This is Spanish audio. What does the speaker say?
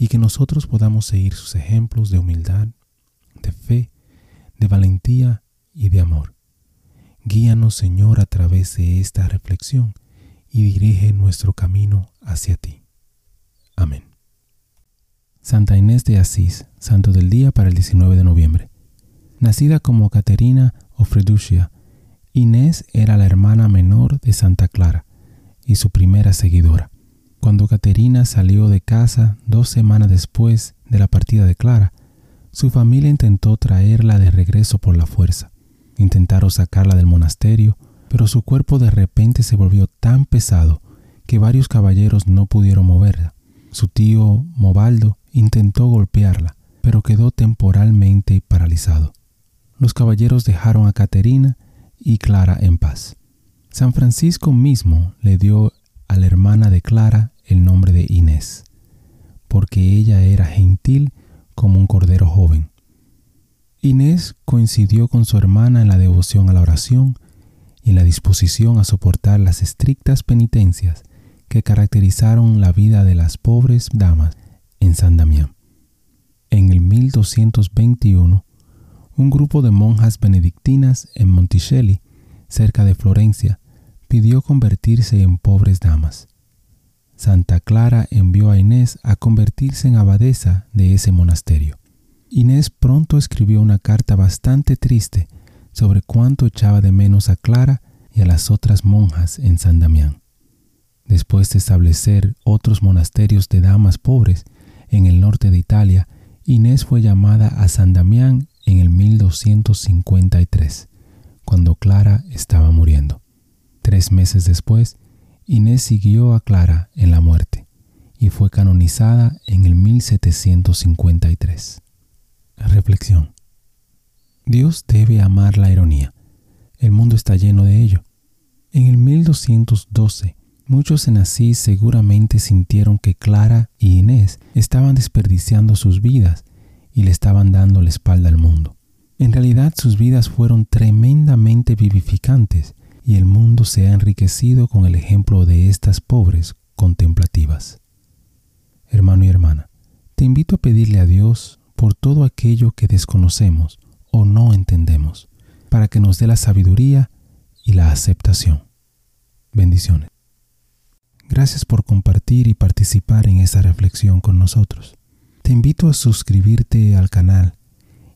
y que nosotros podamos seguir sus ejemplos de humildad, de fe, de valentía y de amor. Guíanos, Señor, a través de esta reflexión y dirige nuestro camino hacia ti. Amén. Santa Inés de Asís, Santo del Día para el 19 de noviembre. Nacida como Caterina o Freducia, Inés era la hermana menor de Santa Clara y su primera seguidora. Cuando Caterina salió de casa dos semanas después de la partida de Clara, su familia intentó traerla de regreso por la fuerza. Intentaron sacarla del monasterio, pero su cuerpo de repente se volvió tan pesado que varios caballeros no pudieron moverla. Su tío Mobaldo intentó golpearla, pero quedó temporalmente paralizado. Los caballeros dejaron a Caterina y Clara en paz. San Francisco mismo le dio hermana de Clara el nombre de Inés, porque ella era gentil como un cordero joven. Inés coincidió con su hermana en la devoción a la oración y en la disposición a soportar las estrictas penitencias que caracterizaron la vida de las pobres damas en San Damián. En el 1221, un grupo de monjas benedictinas en Monticelli, cerca de Florencia, pidió convertirse en pobres damas. Santa Clara envió a Inés a convertirse en abadesa de ese monasterio. Inés pronto escribió una carta bastante triste sobre cuánto echaba de menos a Clara y a las otras monjas en San Damián. Después de establecer otros monasterios de damas pobres en el norte de Italia, Inés fue llamada a San Damián en el 1253, cuando Clara estaba muriendo. Tres meses después, Inés siguió a Clara en la muerte y fue canonizada en el 1753. Reflexión. Dios debe amar la ironía. El mundo está lleno de ello. En el 1212, muchos en Asís seguramente sintieron que Clara y Inés estaban desperdiciando sus vidas y le estaban dando la espalda al mundo. En realidad sus vidas fueron tremendamente vivificantes y el mundo se ha enriquecido con el ejemplo de estas pobres contemplativas. Hermano y hermana, te invito a pedirle a Dios por todo aquello que desconocemos o no entendemos, para que nos dé la sabiduría y la aceptación. Bendiciones. Gracias por compartir y participar en esta reflexión con nosotros. Te invito a suscribirte al canal